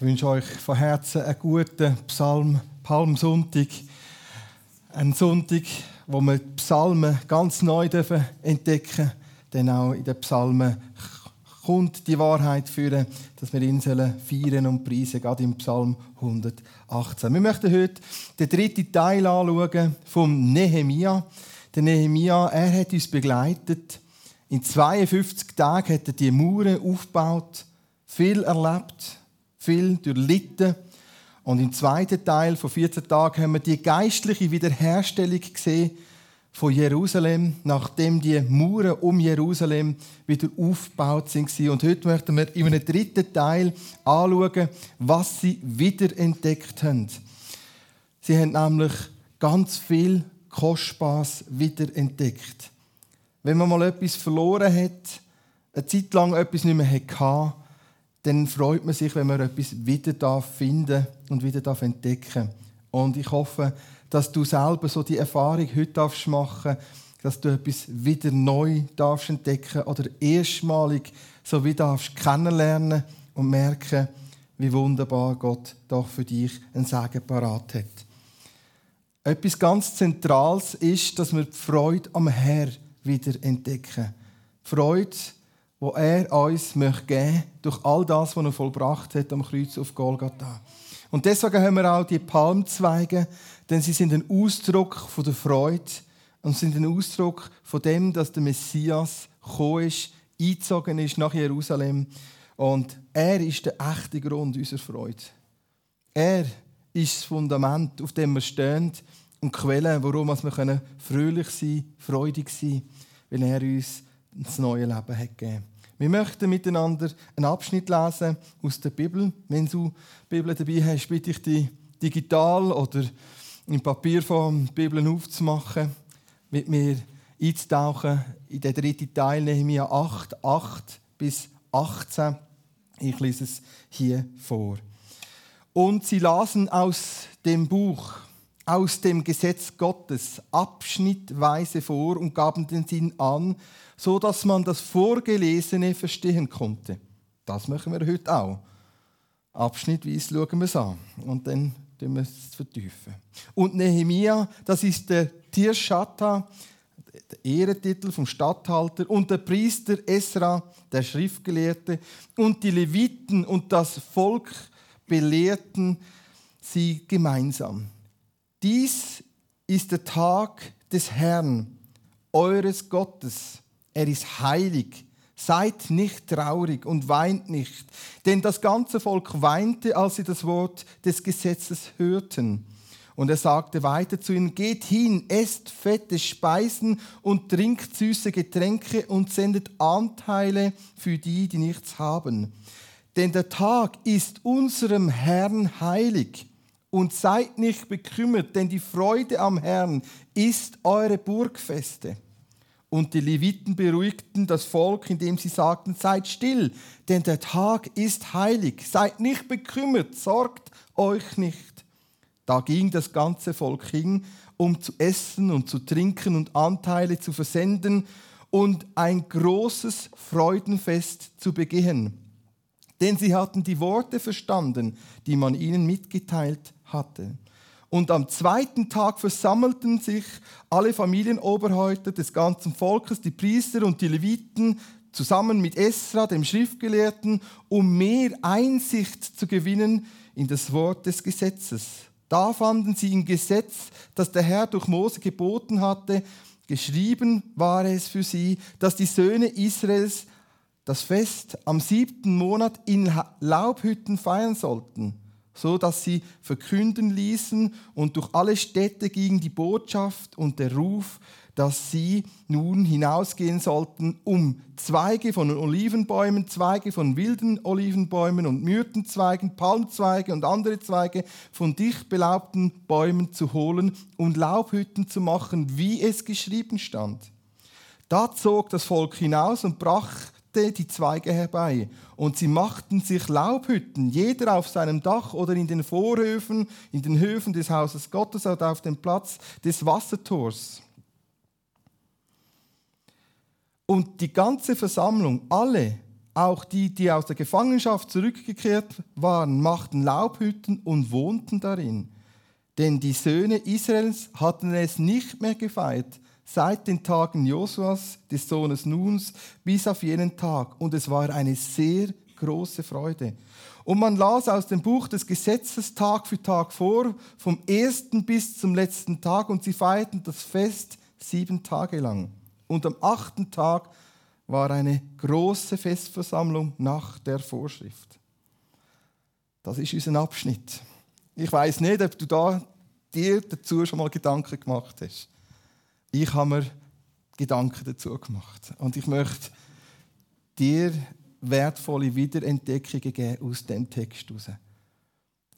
Ich wünsche euch von Herzen einen guten Psalm, Palmsonntag. Ein Sonntag, wo wir die Psalmen ganz neu entdecken dürfen. Denn auch in den Psalmen kommt die Wahrheit führen, dass wir ihn feiern und preisen, gerade im Psalm 118. Wir möchten heute den dritten Teil anschauen vom Nehemia. Der Nehemia, er hat uns begleitet. In 52 Tagen hat er die Mauern aufgebaut, viel erlebt, viel durchlitten. Und im zweiten Teil von 14 Tagen haben wir die geistliche Wiederherstellung gesehen von Jerusalem, nachdem die Mauern um Jerusalem wieder aufgebaut sind. Und heute möchten wir in einem dritten Teil anschauen, was sie wiederentdeckt haben. Sie haben nämlich ganz viel Kostbares wiederentdeckt. Wenn man mal etwas verloren hat, eine Zeit lang etwas nicht mehr hatte, dann freut man sich, wenn man etwas wieder finden und wieder entdecken Und ich hoffe, dass du selber so die Erfahrung heute machen darfst, dass du etwas wieder neu darfst entdecken oder erstmalig so wie darfst kennenlernen und merken, wie wunderbar Gott doch für dich ein Segen parat hat. Etwas ganz Zentrales ist, dass wir die Freude am Herr wieder entdecken. Die Freude, wo er uns möchte geben durch all das, was er vollbracht hat am Kreuz auf Golgatha. Und deswegen haben wir auch die Palmzweige, denn sie sind ein Ausdruck von der Freude und sind ein Ausdruck von dem, dass der Messias gekommen ist, eingezogen ist nach Jerusalem. Und er ist der echte Grund unserer Freude. Er ist das Fundament, auf dem wir stehen und die Quelle, warum wir fröhlich sein freudig sein weil er uns das neue Leben hat gegeben Wir möchten miteinander einen Abschnitt lesen aus der Bibel. Wenn du die Bibel dabei hast, bitte ich dich, digital oder im Papierform die Bibel aufzumachen, mit mir einzutauchen in den dritten Teil, Nehemiah 8, 8 bis 18. Ich lese es hier vor. Und sie lasen aus dem Buch aus dem Gesetz Gottes abschnittweise vor und gaben den Sinn an, so dass man das Vorgelesene verstehen konnte. Das machen wir heute auch. Abschnittweise schauen wir es an und dann tun wir es vertiefen. Und Nehemia, das ist der Tirschata, der Ehrentitel vom Statthalter, und der Priester Esra, der Schriftgelehrte, und die Leviten und das Volk belehrten sie gemeinsam. Dies ist der Tag des Herrn, eures Gottes. Er ist heilig. Seid nicht traurig und weint nicht, denn das ganze Volk weinte, als sie das Wort des Gesetzes hörten. Und er sagte weiter zu ihnen, geht hin, esst fette Speisen und trinkt süße Getränke und sendet Anteile für die, die nichts haben. Denn der Tag ist unserem Herrn heilig und seid nicht bekümmert, denn die Freude am Herrn ist eure Burgfeste. Und die Leviten beruhigten das Volk, indem sie sagten, seid still, denn der Tag ist heilig. Seid nicht bekümmert, sorgt euch nicht. Da ging das ganze Volk hin, um zu essen und zu trinken und Anteile zu versenden und ein großes Freudenfest zu begehen. Denn sie hatten die Worte verstanden, die man ihnen mitgeteilt hatte. Und am zweiten Tag versammelten sich alle Familienoberhäupter des ganzen Volkes, die Priester und die Leviten, zusammen mit Esra, dem Schriftgelehrten, um mehr Einsicht zu gewinnen in das Wort des Gesetzes. Da fanden sie im Gesetz, das der Herr durch Mose geboten hatte, geschrieben war es für sie, dass die Söhne Israels das Fest am siebten Monat in Laubhütten feiern sollten so dass sie verkünden ließen und durch alle Städte ging die Botschaft und der Ruf, dass sie nun hinausgehen sollten, um Zweige von Olivenbäumen, Zweige von wilden Olivenbäumen und Myrtenzweigen, Palmzweige und andere Zweige von dicht belaubten Bäumen zu holen und Laubhütten zu machen, wie es geschrieben stand. Da zog das Volk hinaus und brach die Zweige herbei. Und sie machten sich Laubhütten, jeder auf seinem Dach oder in den Vorhöfen, in den Höfen des Hauses Gottes oder auf dem Platz des Wassertors. Und die ganze Versammlung, alle, Auch die, die aus der Gefangenschaft zurückgekehrt waren, machten Laubhütten und wohnten darin. Denn die Söhne Israels hatten es nicht mehr gefeiert, seit den Tagen Josuas, des Sohnes Nuns, bis auf jenen Tag. Und es war eine sehr große Freude. Und man las aus dem Buch des Gesetzes Tag für Tag vor, vom ersten bis zum letzten Tag, und sie feierten das Fest sieben Tage lang. Und am achten Tag war eine große Festversammlung nach der Vorschrift. Das ist unser Abschnitt. Ich weiß nicht, ob du da dir dazu schon mal Gedanken gemacht hast. Ich habe mir Gedanken dazu gemacht. Und ich möchte dir wertvolle Wiederentdeckungen geben aus dem Text heraus.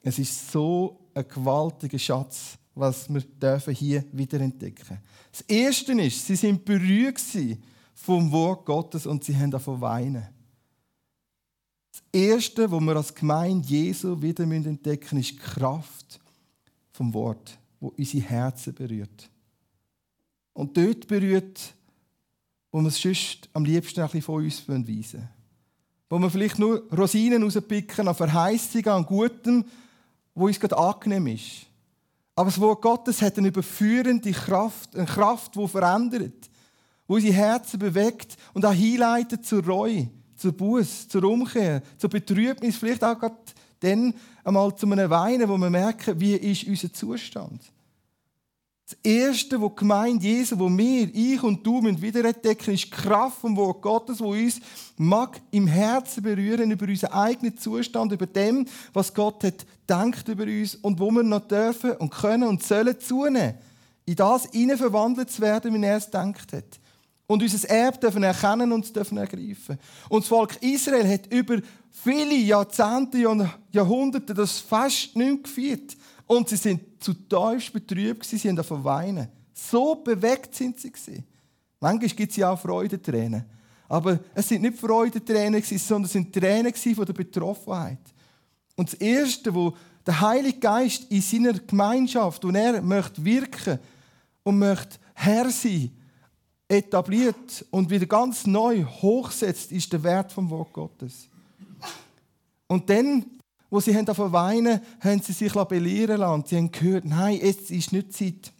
Es ist so ein gewaltiger Schatz, was wir dürfen hier wiederentdecken. Das Erste ist, sie sind berührt vom Wort Gottes und sie haben davon weinen. Erste, wo wir als Gemeinde Jesu wieder entdecken müssen, ist die Kraft vom Wort, wo unsere Herzen berührt. Und dort berührt, wo wir es sonst am liebsten ein bisschen von uns weisen Wo wir vielleicht nur Rosinen rauspicken an Verheißungen, an Gutem, wo uns gerade angenehm ist. Aber das Wort Gottes hat eine überführende Kraft, eine Kraft, die verändert, wo unsere Herzen bewegt und auch hinleitet zur Reue zur Buß, zur Umkehr, zur Betrübnis, vielleicht auch gerade dann einmal zu einem Weinen, wo wir merken, wie ist unser Zustand. Das Erste, wo die Gemeinde Jesu, wo wir, ich und du, wiederentdecken, ist die Kraft vom Wort Gottes, wo uns mag im Herzen berühren über unseren eigenen Zustand, über dem, was Gott hat denkt über uns und wo wir noch dürfen und können und sollen zunehmen, in das hinein verwandelt zu werden, wie er es denkt hat und unser Erbe dürfen erkennen und dürfen ergreifen. Und das Volk Israel hat über viele Jahrzehnte und Jahrhunderte das fast nicht gefeiert. Und sie sind zu tiefst betrübt, sie haben davon weinen. So bewegt sind sie. Manchmal gibt es ja auch Freudentränen. Aber es sind nicht Freudentränen, sondern es sind Tränen von der Betroffenheit. Und das Erste, wo der Heilige Geist in seiner Gemeinschaft, und er möchte wirken und möchte Herr sein, etabliert und wieder ganz neu hochsetzt, ist der Wert vom Wort Gottes. Und dann, wo sie davon weinen, haben sie sich belehren lassen. Sie haben gehört, nein, jetzt ist nicht Zeit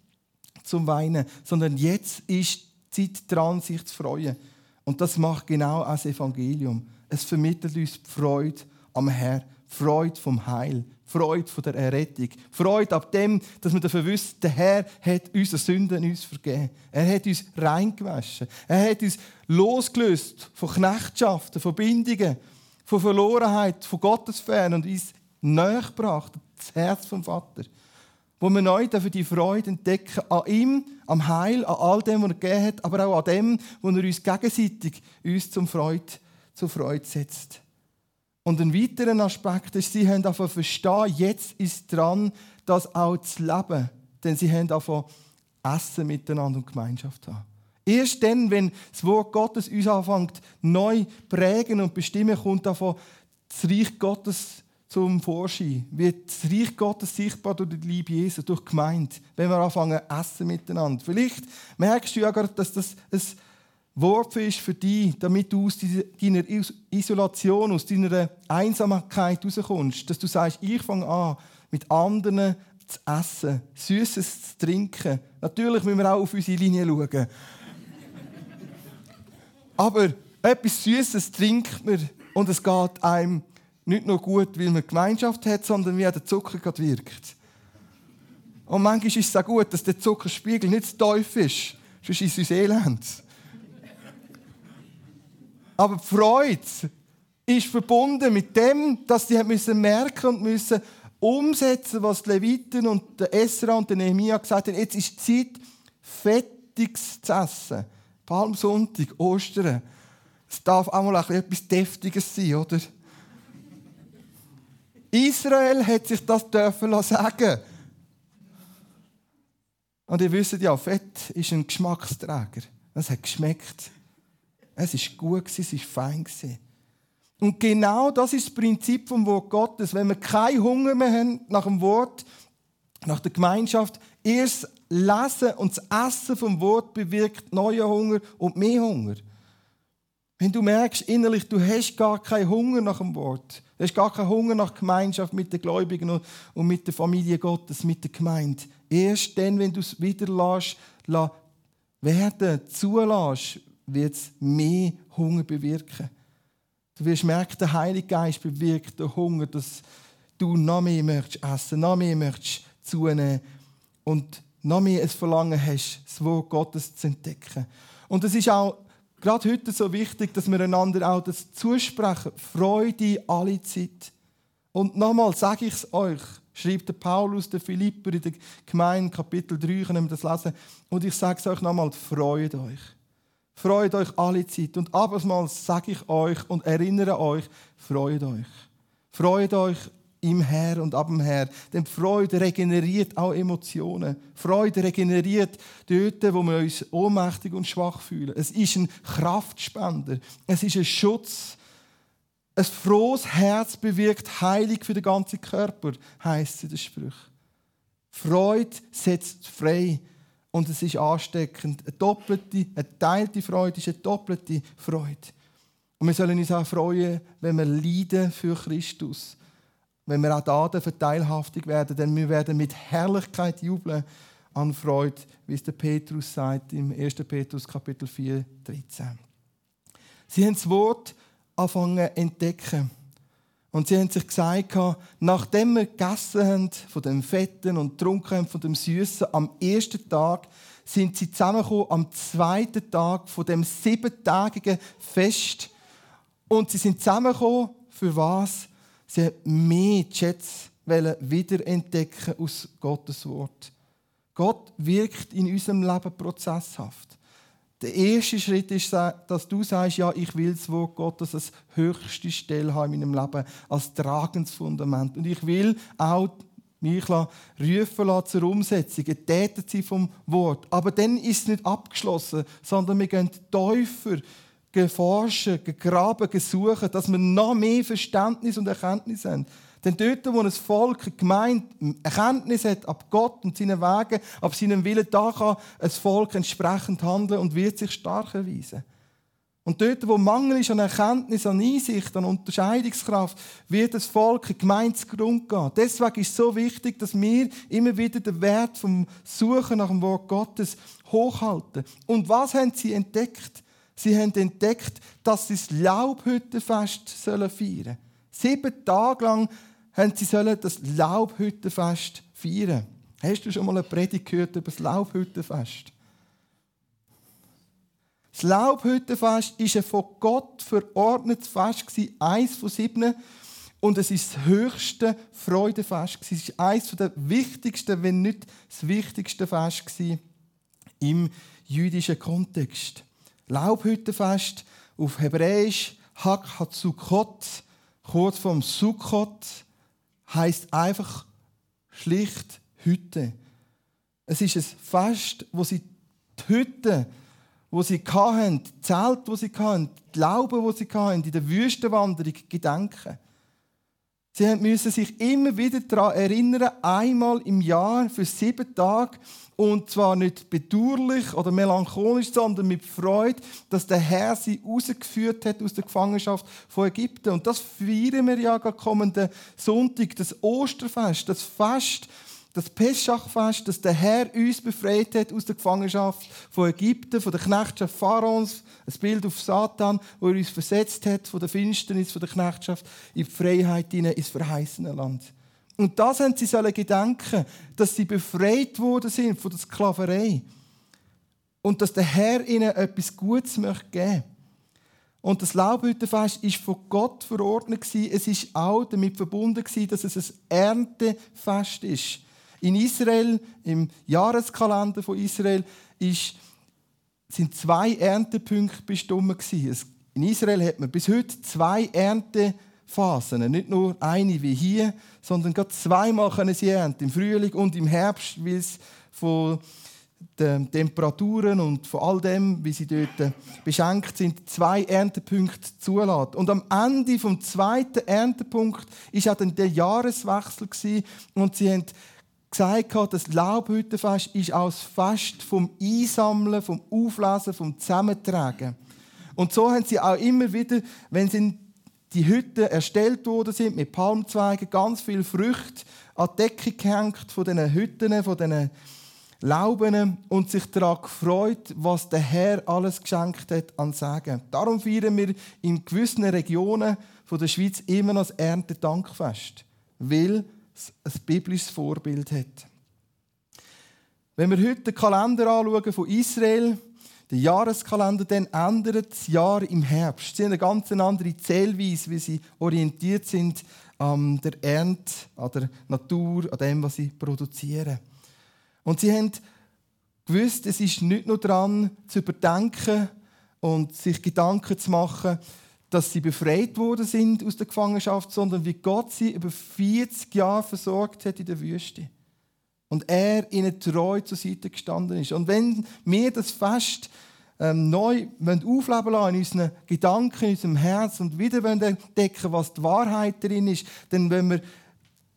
zum Weinen, sondern jetzt ist Zeit dran, sich zu freuen. Und das macht genau das Evangelium. Es vermittelt uns die Freude am Herrn, Freude vom Heil, Freude von der Errettung. Freude ab dem, dass wir wissen, der Herr hat unsere Sünden uns vergeben. Er hat uns reingewaschen. Er hat uns losgelöst von Knechtschaften, von Bindungen, von Verlorenheit, von Gottesfern und uns nachgebracht, das Herz vom Vater. Wo wir neu dafür die Freude entdecken an ihm, am Heil, an all dem, was er gegeben hat, aber auch an dem, wo er uns gegenseitig uns zum Freude, zur Freude setzt. Und ein weiterer Aspekt ist, sie haben davon verstehen, jetzt ist dran, das auch zu leben. Denn sie haben davon Essen miteinander und Gemeinschaft haben. Erst dann, wenn das Wort Gottes uns anfängt, neu prägen und bestimmen, kommt davon das Reich Gottes zum Vorschein. Wird das Reich Gottes sichtbar durch die Liebe Jesu, durch die Gemeinde, wenn wir anfangen, essen miteinander. Vielleicht merkst du ja gerade, dass das ein Wort ist für dich, damit du aus deiner Isolation, aus deiner Einsamkeit rauskommst. Dass du sagst, ich fange an, mit anderen zu essen, Süßes zu trinken. Natürlich müssen wir auch auf unsere Linie schauen. Aber etwas Süßes trinkt man und es geht einem nicht nur gut, weil man Gemeinschaft hat, sondern wie der Zucker gerade wirkt. Und manchmal ist es auch gut, dass der Zuckerspiegel nicht zu tief ist, sonst ist es Elend. Aber die Freude ist verbunden mit dem, dass sie müssen merken und müssen umsetzen, was die Leviten und der Esra und der Nehemiah gesagt haben. Jetzt ist die Zeit, Fettiges zu essen. Palmsonntag, Ostern. Es darf auch mal etwas Deftiges sein, oder? Israel hat sich das dürfen sagen. Und ihr wisst ja, Fett ist ein Geschmacksträger. Es hat geschmeckt. Es ist gut, es ist fein. Und genau das ist das Prinzip vom Wort Gottes. Wenn wir keinen Hunger mehr haben nach dem Wort, nach der Gemeinschaft, erst lesen und das Essen vom Wort bewirkt neuen Hunger und mehr Hunger. Wenn du merkst innerlich, du hast gar keinen Hunger nach dem Wort, du hast gar keinen Hunger nach Gemeinschaft mit den Gläubigen und mit der Familie Gottes, mit der Gemeinde. Erst dann, wenn du es wieder lässt, werden, zulässt, wird es mehr Hunger bewirken. Du wirst merken, der Heilige Geist bewirkt den Hunger, dass du noch mehr möchtest essen, noch mehr möchtest zunehmen und noch mehr ein Verlangen hast, das Wort Gottes zu entdecken. Und es ist auch gerade heute so wichtig, dass wir einander auch das zusprechen. Freude alle Zeit. Und nochmal sage ich es euch, schreibt der Paulus, der Philipper in der Gemeinde, Kapitel 3, können wir das lesen. Und ich sage es euch nochmal, freut euch. Freut euch alle Zeit. Und abermals sage ich euch und erinnere euch, freut euch. Freut euch im Herr und ab dem Herr. Denn Freude regeneriert auch Emotionen. Freude regeneriert dort, wo wir uns ohnmächtig und schwach fühlen. Es ist ein Kraftspender. Es ist ein Schutz. Ein frohes Herz bewirkt Heilig für den ganzen Körper, heißt es in den Sprüchen. Freude setzt frei und es ist ansteckend. Eine doppelte, eine teilte Freude ist eine doppelte Freude. Und wir sollen uns auch freuen, wenn wir leiden für Christus wenn wir auch da teilhaftig werden, denn wir werden mit Herrlichkeit jubeln an Freude, wie es der Petrus sagt im 1. Petrus Kapitel 4, 13. Sie haben das Wort angefangen zu entdecken. Und sie haben sich gesagt, nachdem wir gegessen haben von dem Fetten und getrunken haben von dem Süßen, am ersten Tag sind sie zusammengekommen am zweiten Tag von dem siebentägigen Fest. Und sie sind zusammengekommen für was? Sie haben mehr Schätze wiederentdecken aus Gottes Wort. Gott wirkt in unserem Leben prozesshaft. Der erste Schritt ist, dass du sagst, ja, ich will das Wort Gottes als höchste Stelle haben in meinem Leben, als tragendes Fundament. Und ich will auch mich rufen lassen zur Umsetzung, tätig sein vom Wort. Aber dann ist es nicht abgeschlossen, sondern wir gehen tiefer geforschen, gegraben, gesucht, dass wir noch mehr Verständnis und Erkenntnis haben. Denn dort, wo ein Volk, eine Gemeinde Erkenntnis hat ab Gott und seinen Wegen, ab seinem Willen, da kann ein Volk entsprechend handeln und wird sich stark erweisen. Und dort, wo Mangel ist an Erkenntnis, an Einsicht, an Unterscheidungskraft, wird das Volk eine Gemeinde zugrunde gehen. Deswegen ist es so wichtig, dass wir immer wieder den Wert vom Suchen nach dem Wort Gottes hochhalten. Und was haben sie entdeckt? Sie haben entdeckt, dass sie das Laubhüttenfest feiern sollen. Sieben Tage lang haben sie das Laubhüttenfest feiern. Hast du schon mal eine Predigt gehört über das Laubhüttenfest? Das Laubhüttenfest war ein von Gott verordnetes Fest, eines von sieben. Und es ist das höchste Freudefest. Es ist eines der wichtigsten, wenn nicht das wichtigste Fest im jüdischen Kontext. Laubhüttenfest auf Hebräisch Hak Hatzukot, kurz vom Sukkot, heißt einfach schlicht Hütte. Es ist ein Fest, wo sie die Hütte, wo sie hatten, die Zelt, wo sie hatten, die Lauben, wo sie hatten, in der Wüstenwanderung gedenken. Sie müssen sich immer wieder daran erinnern, einmal im Jahr für sieben Tage und zwar nicht bedauerlich oder melancholisch, sondern mit Freude, dass der Herr sie rausgeführt hat aus der Gefangenschaft von Ägypten. Und das feiern wir ja kommenden Sonntag, das Osterfest, das Fest, das Peschachfest, dass der Herr uns befreit hat aus der Gefangenschaft von Ägypten, von der Knechtschaft Pharaons, ein Bild auf Satan, wo er uns versetzt hat von der Finsternis, von der Knechtschaft in die Freiheit ins verheißene Land. Und das haben sie sollen gedenken, dass sie befreit worden sind von der Sklaverei. Und dass der Herr ihnen etwas Gutes möchte geben. Und das Laubhüttenfest ist von Gott verordnet Es ist auch damit verbunden dass es ein Erntefest ist. In Israel, im Jahreskalender von Israel, ist, sind zwei Erntepunkte bestimmt In Israel hat man bis heute zwei Erntepunkte Phasen. Nicht nur eine wie hier, sondern gerade zweimal können sie ernten, im Frühling und im Herbst, weil es von den Temperaturen und von all dem, wie sie dort beschenkt sind, zwei Erntepunkte zulassen. Und am Ende vom zweiten Erntepunkt ist auch dann der Jahreswechsel und sie haben gesagt, das Laubhüttenfest ist auch das Fest vom Einsammeln, vom Auflesen, vom Zusammentragen. Und so haben sie auch immer wieder, wenn sie die Hütten erstellt worden sind mit Palmzweigen, ganz viel Früchte an die Decke gehängt von diesen Hütten, von diesen Lauben und sich daran gefreut, was der Herr alles geschenkt hat an Segen. Darum feiern wir in gewissen Regionen der Schweiz immer noch das Erntedankfest, weil ein biblisches Vorbild hat. Wenn wir heute den Kalender anschauen von Israel, den Jahreskalender, dann ändert das Jahr im Herbst. Sie haben eine ganz andere Zählweise, wie sie orientiert sind an der Ernte, an der Natur, an dem, was sie produzieren. Und sie haben gewusst, es ist nicht nur daran zu überdenken und sich Gedanken zu machen, dass sie befreit worden sind aus der Gefangenschaft, sondern wie Gott sie über 40 Jahre versorgt hat in der Wüste. Und er ihnen treu zur Seite gestanden ist. Und wenn wir das Fest ähm, neu aufleben lassen in unseren Gedanken, in unserem Herz und wieder entdecken, was die Wahrheit darin ist, dann wollen wir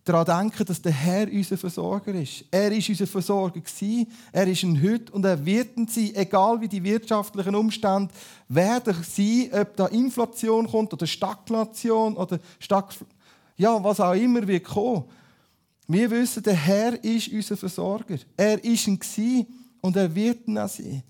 daran denken, dass der Herr unser Versorger ist. Er ist unser Versorger gewesen, er ist ein heute und er wird sein, egal wie die wirtschaftlichen Umstände werden sein, ob da Inflation kommt oder Stagnation oder Stag ja, was auch immer wird kommen. Wir wissen, der Herr ist unser Versorger. Er ist ein gewesen und er wird ihn auch sein.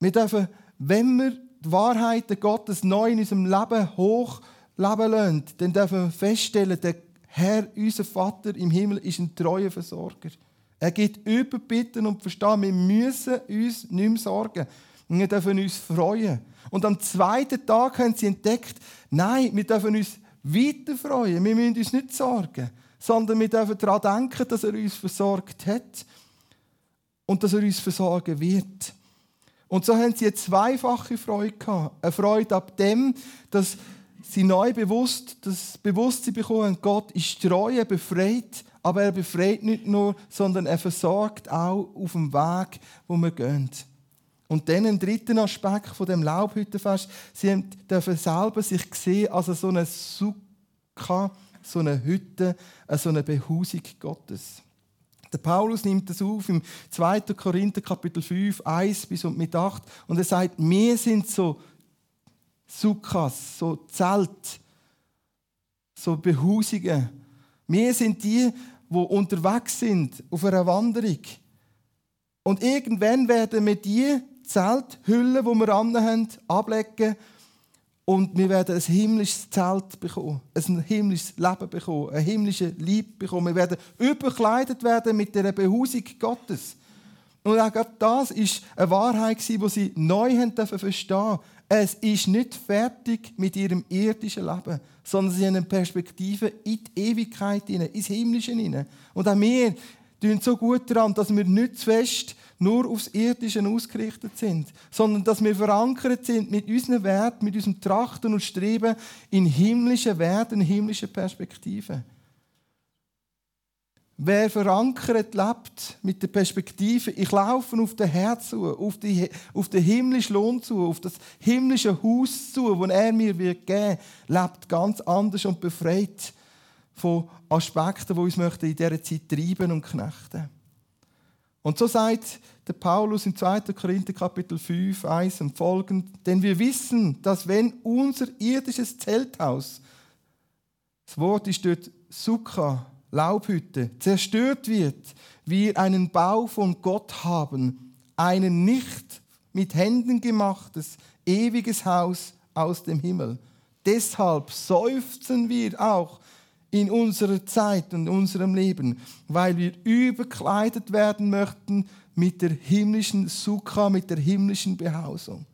Wir dürfen, wenn wir die Wahrheiten Gottes neu in unserem Leben hoch leben lassen, dann dürfen wir feststellen, der Herr, unser Vater im Himmel, ist ein treuer Versorger. Er gibt Überbitten und Verstehen. Wir müssen uns nicht mehr sorgen. Wir dürfen uns freuen. Und am zweiten Tag haben sie entdeckt, nein, wir dürfen uns weiter freuen. Wir müssen uns nicht sorgen, sondern wir dürfen daran denken, dass er uns versorgt hat und dass er uns versorgen wird. Und so haben sie eine zweifache Freude gehabt. Eine Freude ab dem, dass sie neu bewusst, das Bewusstsein bekommen, Gott ist treu, er befreit, aber er befreit nicht nur, sondern er versorgt auch auf dem Weg, wo wir gehen. Und dann ein dritter Aspekt von dem Laubhüttenfest, sie dürfen selber sich sehen als so eine Sukka, so eine Hütte, so eine Behausung Gottes. Der Paulus nimmt das auf im 2. Korinther Kapitel 5, 1 bis und mit 8 und er sagt, wir sind so Sukkas, so Zelt, so Behausungen. Wir sind die, die unterwegs sind auf einer Wanderung. Und irgendwann werden wir die Zelthülle, die wir haben, ablegen und wir werden ein himmlisches Zelt bekommen, ein himmlisches Leben bekommen, ein himmlisches Lieb bekommen. Wir werden überkleidet werden mit der Behausung Gottes. Und auch das ist eine Wahrheit, die sie neu verstehen Es ist nicht fertig mit ihrem irdischen Leben, sondern sie haben eine Perspektive in die Ewigkeit, ins Himmlische. Und auch wir tun so gut daran, dass wir nicht zu fest nur aufs Irdische ausgerichtet sind, sondern dass wir verankert sind mit unseren Werten, mit unserem Trachten und Streben in himmlische Werte, in himmlische Perspektiven. Wer verankert lebt mit der Perspektive, ich laufe auf den Herr zu, auf, die, auf den himmlischen Lohn zu, auf das himmlische Haus zu, das er mir wird geben lebt ganz anders und befreit von Aspekten, die uns in dieser Zeit treiben und knechten. Und so sagt der Paulus im 2. Korinther Kapitel 5, 1 und folgend, denn wir wissen, dass wenn unser irdisches Zelthaus, das Wort ist dort Sukkah, Laubhütte zerstört wird, wir einen Bau von Gott haben, ein nicht mit Händen gemachtes, ewiges Haus aus dem Himmel. Deshalb seufzen wir auch in unserer Zeit und unserem Leben, weil wir überkleidet werden möchten mit der himmlischen Sukha, mit der himmlischen Behausung.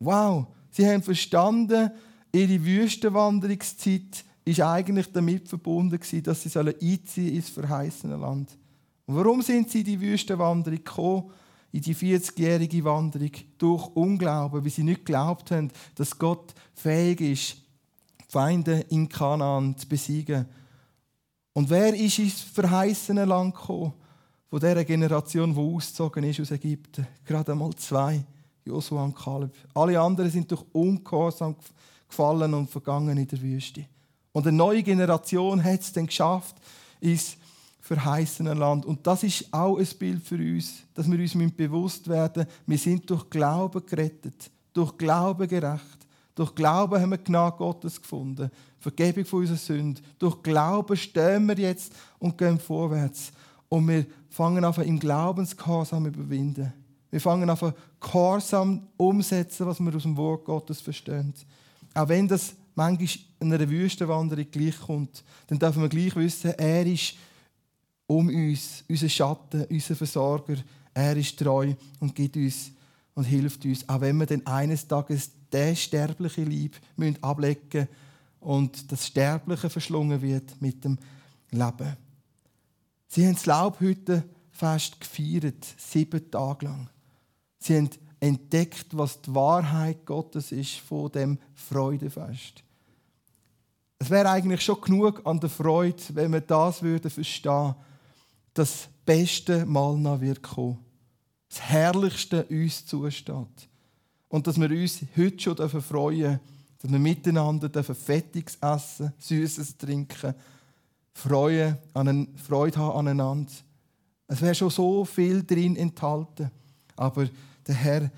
Wow, sie haben verstanden, ihre Wüstenwanderungszeit ist eigentlich damit verbunden dass sie einziehen ins verheißene Land. Und warum sind sie in die Wüstenwanderung gekommen? In die 40-jährige Wanderung durch Unglauben, weil sie nicht geglaubt haben, dass Gott fähig ist, Feinde in Kanaan zu besiegen. Und wer ist ins verheißene Land gekommen? Von dieser Generation, die ausgezogen ist aus Ägypten. Gerade einmal zwei, Josua und Kaleb. Alle anderen sind durch Ungehorsam gefallen und vergangen in der Wüste. Und eine neue Generation hat es dann geschafft, ins verheißene Land. Und das ist auch ein Bild für uns, dass wir uns bewusst werden wir sind durch Glauben gerettet. durch Glauben gerecht. Durch Glauben haben wir Gnade Gottes gefunden, Vergebung von unseren Sünden. Durch Glauben stehen wir jetzt und gehen vorwärts. Und wir fangen an, im Glaubensgehorsam überwinden. Wir fangen an, gehorsam umsetzen, was wir aus dem Wort Gottes verstehen. Auch wenn das manchmal in einer Wüstenwanderung gleich kommt, dann dürfen wir gleich wissen, er ist um uns, unser Schatten, unser Versorger. Er ist treu und gibt uns und hilft uns, auch wenn wir dann eines Tages den sterbliche Lieb ablegen müssen und das Sterbliche verschlungen wird mit dem Leben. Sie haben das Laubhüttenfest gefeiert, sieben Tage lang. Sie haben entdeckt, was die Wahrheit Gottes ist von dem Freudefest. Es wäre eigentlich schon genug an der Freude, wenn wir das würden verstehen, dass das beste Mal noch wird kommen. Das Herrlichste uns zusteht. Und dass wir uns heute schon freuen dürfen, dass wir miteinander Fettiges essen, Süßes trinken, Freude, Freude haben aneinander. Es wäre schon so viel drin enthalten. Aber der Herr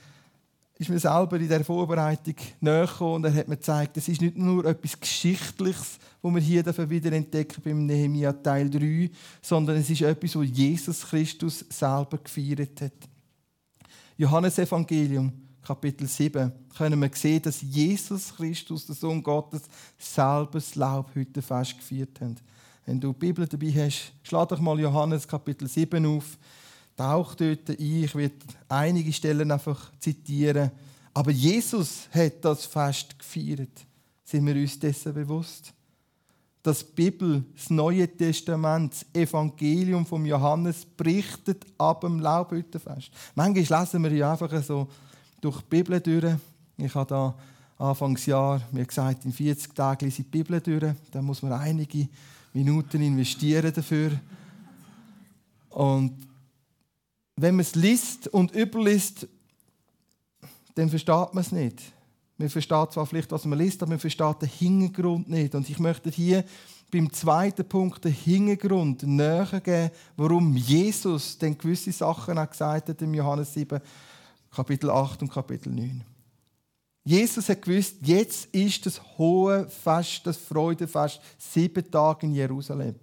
ist mir selber in der Vorbereitung näher und er hat mir gezeigt, es ist nicht nur etwas Geschichtliches, wo wir hier wieder entdecken beim Nehemiah Teil 3, sondern es ist etwas, wo Jesus Christus selber gefeiert hat. Johannes Evangelium Kapitel 7 können wir sehen, dass Jesus Christus, der Sohn Gottes, selber das Laubhüttenfest gefeiert hat. Wenn du die Bibel dabei hast, schlag doch mal Johannes Kapitel 7 auf taucht dort ein. Ich werde einige Stellen einfach zitieren. Aber Jesus hat das Fest gefeiert. Sind wir uns dessen bewusst? Das Bibel, das Neue Testament, das Evangelium vom Johannes berichtet ab dem Laubhüttenfest. Manchmal lesen wir ja einfach so durch die Bibel durch. Ich habe da Anfangsjahr, wie gesagt, in 40 Tagen lese ich die Bibel durch. Da muss man einige Minuten investieren dafür. Und wenn man es liest und überliest, dann versteht man es nicht. Man versteht zwar vielleicht, was man liest, aber man versteht den Hintergrund nicht. Und ich möchte hier beim zweiten Punkt den Hintergrund näher geben, warum Jesus denn gewisse Sachen auch gesagt hat im Johannes 7, Kapitel 8 und Kapitel 9. Jesus hat gewusst, jetzt ist das hohe Fest, das Freudefest, sieben Tage in Jerusalem.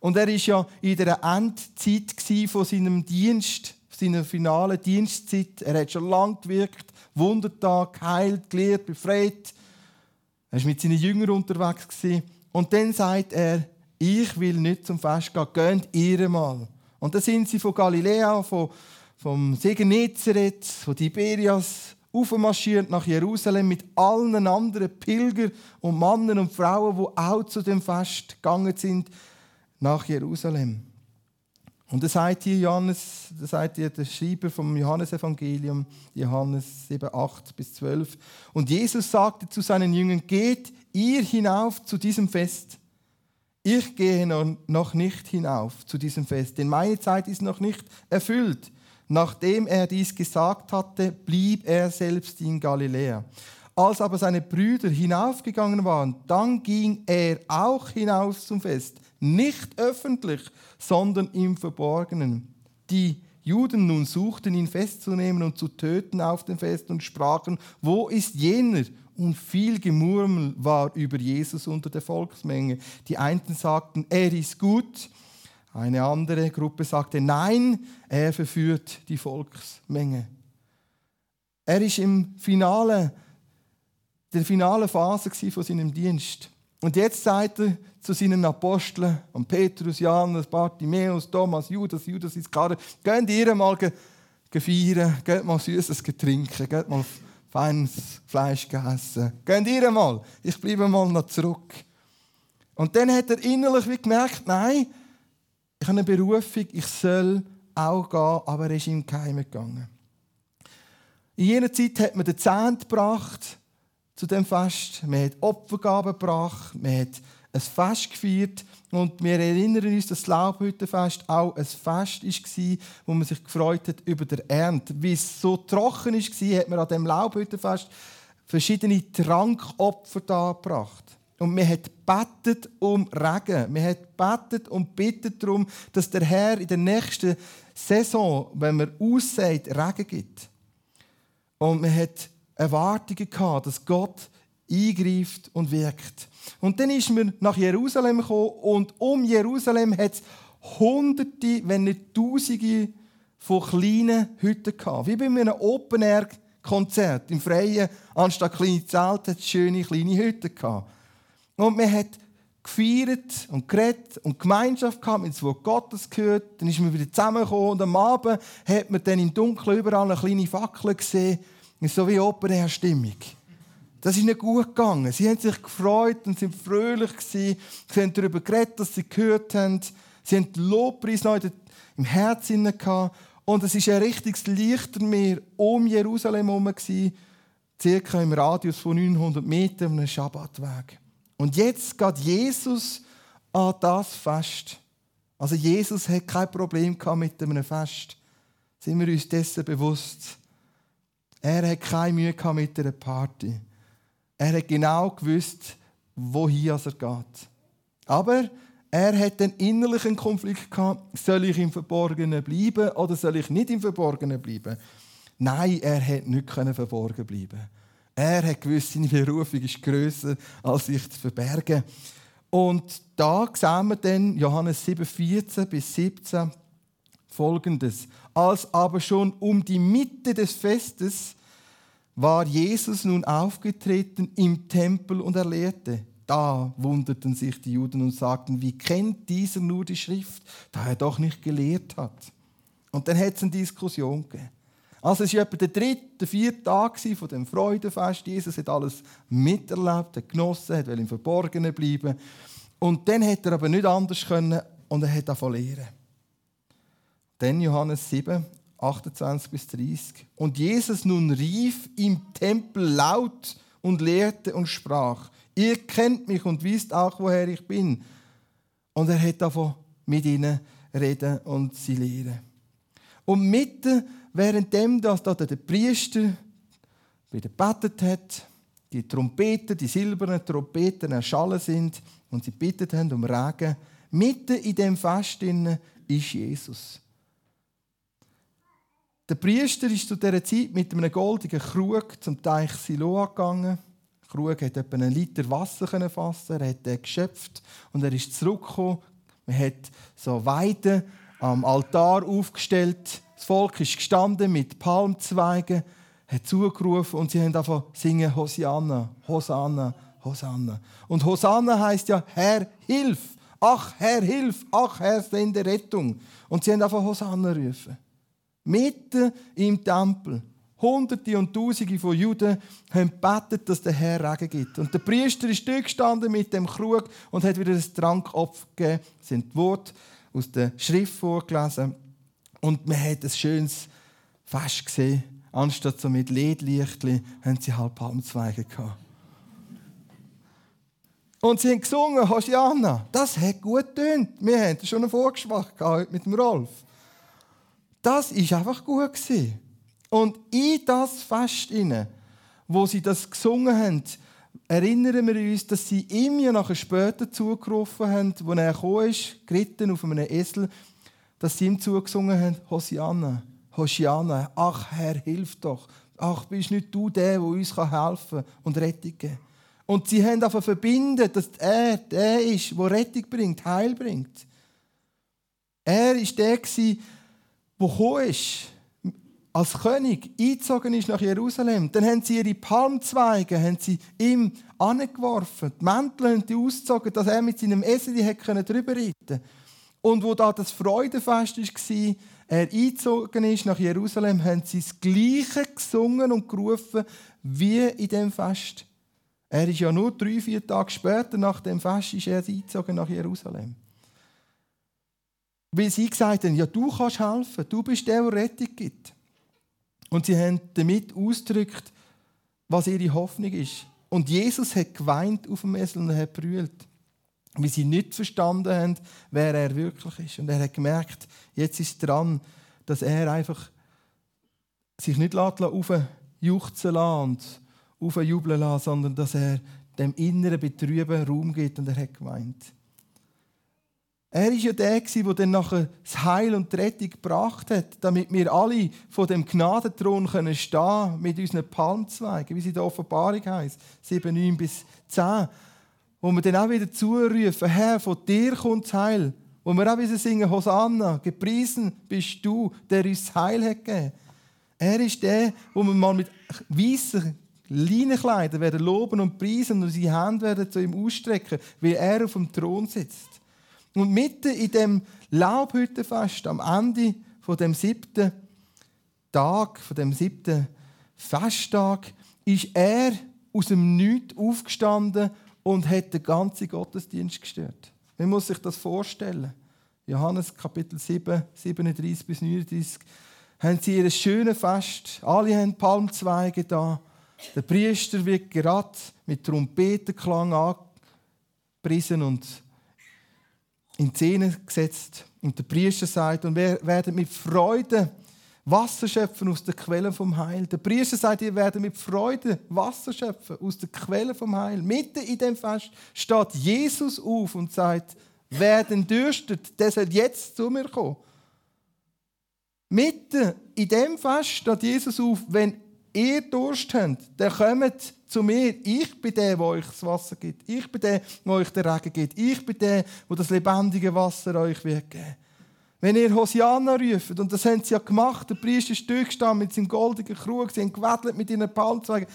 Und er ist ja in der Endzeit von seinem Dienst, seiner finalen Dienstzeit. Er hat schon lange gewirkt, Wundertag, geheilt, gelehrt, befreit. Er war mit seinen Jüngern unterwegs. Und dann sagt er, ich will nicht zum Fest gehen, geht ihr mal. Und dann sind sie von Galiläa, von, vom See Genezareth, von Tiberias, aufmarschiert nach Jerusalem mit allen anderen Pilgern und Männern und Frauen, die auch zu dem Fest gegangen sind nach Jerusalem. Und das sagt hier Johannes, das sagt hier der Schreiber vom Johannesevangelium, Johannes 7, 8 bis 12. Und Jesus sagte zu seinen Jüngern, geht ihr hinauf zu diesem Fest. Ich gehe noch nicht hinauf zu diesem Fest, denn meine Zeit ist noch nicht erfüllt. Nachdem er dies gesagt hatte, blieb er selbst in Galiläa. Als aber seine Brüder hinaufgegangen waren, dann ging er auch hinaus zum Fest nicht öffentlich, sondern im Verborgenen. Die Juden nun suchten ihn festzunehmen und zu töten auf dem Fest und sprachen, wo ist jener? Und viel Gemurmel war über Jesus unter der Volksmenge. Die einen sagten, er ist gut. Eine andere Gruppe sagte, nein, er verführt die Volksmenge. Er ist im Finale, der finale Phase von seinem Dienst. Und jetzt sagt er zu seinen Aposteln, und Petrus, Johannes, Bartimäus, Thomas, Judas, Judas Iskariot, geht ihr mal ge feiern, geht mal süßes trinken, geht mal feines Fleisch essen. Geht ihr mal, ich bleibe mal noch zurück. Und dann hat er innerlich wie gemerkt, nein, ich habe eine Berufung, ich soll auch gehen, aber er ist ihm Geheim gegangen. In jener Zeit hat man den Zehnt gebracht, zu dem Fest. Man hat Opfergaben gebracht, man hat ein Fest gefeiert und wir erinnern uns, dass das Laubhüttenfest auch ein Fest war, wo man sich gefreut hat über die Ernte. Wie es so trocken war, hat man an dem Laubhüttenfest verschiedene Trankopfer dargebracht. Und man hat betet um Regen. Man hat betet und bittet darum, dass der Herr in der nächsten Saison, wenn man aussät, Regen gibt. Und man hat Erwartungen gehabt, dass Gott eingreift und wirkt. Und dann ist man nach Jerusalem gekommen und um Jerusalem hat es Hunderte, wenn nicht Tausende von kleinen Hütten gehabt. Wie bei einem Open-Air-Konzert im Freien, anstatt kleine Zelte, hat es schöne kleine Hütten gehabt. Und man hat gefeiert und geredet und Gemeinschaft gehabt, mit Wort Gottes gehört. Dann ist man wieder zusammengekommen und am Abend hat man dann im Dunkeln überall eine kleine Fackel gesehen. So wie Open-Air-Stimmung. Das ist nicht gut gegangen. Sie haben sich gefreut und sind fröhlich gewesen. Sie haben darüber geredet, dass sie gehört haben. Sie haben Lobpreis noch im Herzen gehabt. Und es ist ein richtiges Lichtermeer um Jerusalem herum, circa im Radius von 900 Metern, einem Schabbatweg. Und jetzt geht Jesus an das Fest. Also Jesus hat kein Problem mit einem Fest. Sind wir uns dessen bewusst? Er hat keine Mühe mit einer Party. Er hat genau gewusst, wohin er geht. Aber er hat den innerlichen Konflikt gehabt, soll ich im Verborgenen bleiben oder soll ich nicht im Verborgenen bleiben? Nein, er hat nicht verborgen bleiben. Er hat gewusst, seine Berufung ist grösser, als sich zu verbergen. Und da sehen wir dann Johannes 7, 14 bis 17 folgendes. Als aber schon um die Mitte des Festes war Jesus nun aufgetreten im Tempel und er lehrte. Da wunderten sich die Juden und sagten, wie kennt dieser nur die Schrift, da er doch nicht gelehrt hat. Und dann hat es eine Diskussion gegeben. Also es war etwa der dritte, vierte Tag von dem Freudenfest. Jesus hat alles miterlebt, hat genossen, hat im Verborgenen bleiben. Und dann hat er aber nicht anders können und er hat davon lehren. Dann Johannes 7, 28 bis 30. Und Jesus nun rief im Tempel laut und lehrte und sprach, ihr kennt mich und wisst auch, woher ich bin. Und er hat davon mit ihnen reden und sie lehren. Und mitten, währenddem dass da der Priester wieder betet hat, die Trompeten, die silbernen Trompeten erschallen sind und sie bittet haben um Regen, mitten in dem Fest ist Jesus. Der Priester ist zu dieser Zeit mit einem goldenen Krug zum Teich Siloa gegangen. Der Krug hat etwa einen Liter Wasser fassen. Er hat den geschöpft und er ist zurückgekommen. Man hat so Weiden am Altar aufgestellt. Das Volk ist gestanden mit Palmzweigen, hat zugerufen und sie haben einfach singen Hosanna, Hosanna, Hosanna. Und Hosanna heißt ja Herr, hilf! Ach Herr, hilf! Ach Herr, sende Rettung! Und sie haben einfach Hosanna rufen. Mitten im Tempel. Hunderte und Tausende von Juden haben gebetet, dass der Herr Regen gibt. Und der Priester ist dort gestanden mit dem Krug und hat wieder das Trankopfer gegeben. Das sind Worte aus der Schrift vorgelesen. Und man hat ein schönes Fest gesehen. Anstatt so mit Ledlichtli haben sie halb Palmzweige gehabt. Und sie haben gesungen, Hosianna. Das hat gut getönt. Wir haben schon einen Vorgeschmack gehabt mit dem Rolf. Das ist einfach gut gewesen. Und in das Fest wo sie das gesungen haben, erinnern wir uns, dass sie ihm ja nachher später zugerufen haben, wo er gekommen ist, geritten auf einem Esel, dass sie ihm zugesungen haben, Hosianna, Hosianna, ach Herr, hilf doch. Ach, bist nicht du der, der uns helfen kann und Rettung geben Und sie haben einfach verbinden, dass er der ist, der Rettung bringt, Heil bringt. Er ist der, der gekommen ist, als König eingezogen ist nach Jerusalem, dann haben sie ihre Palmzweige haben sie ihm angeworfen. Die Mäntel haben sie ausgezogen, dass er mit seinem Esel drüber reiten konnte. Und wo da das Freudenfest war, er eingezogen ist nach Jerusalem, haben sie das Gleiche gesungen und gerufen wie in dem Fest. Er ist ja nur drei, vier Tage später nach dem Fest ist er eingezogen nach Jerusalem. Weil sie gesagt haben, ja, du kannst helfen, du bist der, der Rettung gibt. Und sie haben damit ausgedrückt, was ihre Hoffnung ist. Und Jesus hat geweint auf dem Esel und hat brüllt, weil sie nicht verstanden haben, wer er wirklich ist. Und er hat gemerkt, jetzt ist es dran, dass er einfach sich nicht aufjuchzen lässt und aufjubeln lässt, sondern dass er dem inneren Betrüben Raum gibt und er hat geweint. Er ist ja der, der dann nachher das Heil und die Rettung gebracht hat, damit wir alle vor dem Gnadenthron können stehen mit unseren Palmzweigen, wie sie in der Offenbarung heißt, 7, 9 bis 10. Wo wir dann auch wieder zurufen, Herr, von dir kommt das Heil. Wo wir auch wieder singen, Hosanna, gepriesen bist du, der uns das Heil hat gegeben. Er ist der, wo wir mal mit weißen Leinenkleidern werden loben und preisen und seine Hände werden zu ihm ausstrecken, weil er auf dem Thron sitzt. Und mitten in dem Laubhüttenfest, am Ende von dem siebten Tag, von dem siebten Festtag, ist er aus dem Nichts aufgestanden und hat den ganzen Gottesdienst gestört. Man muss sich das vorstellen. Johannes Kapitel 7, 37 bis 39 haben sie ihr schönes Fest. Alle haben Palmzweige da. Der Priester wird gerade mit Trompetenklang angepriesen und in Szene gesetzt. Und der Priester sagt, und wir werden mit Freude Wasser schöpfen aus der Quelle vom Heil. Der Priester sagt, ihr werdet mit Freude Wasser schöpfen aus der Quelle vom Heil. Mitten in dem Fest steht Jesus auf und sagt, wer denn dürstet, der soll jetzt zu mir kommen. Mitten in dem Fest steht Jesus auf, wenn ihr Durst habt, dann kommt zu mir. Ich bin der, der euch das Wasser gibt. Ich bin der, der euch den Regen gibt. Ich bin der, der das lebendige Wasser euch wird geben. Wenn ihr Hosianna ruft, und das haben sie ja gemacht, der Priester ist durchgestanden mit seinem goldenen Krug, sie haben gewedelt mit ihren Palmzweigen,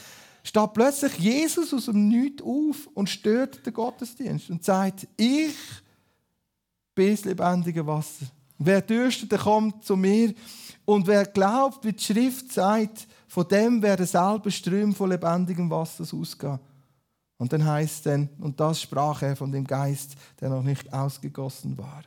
steht plötzlich Jesus aus dem Nichts auf und stört den Gottesdienst und sagt, ich bin das lebendige Wasser. Wer dürstet, der kommt zu mir. Und wer glaubt, wie die Schrift sagt, von dem werden selber Ströme von lebendigem Wasser ausgehen. Und dann heißt es und das sprach er von dem Geist, der noch nicht ausgegossen war.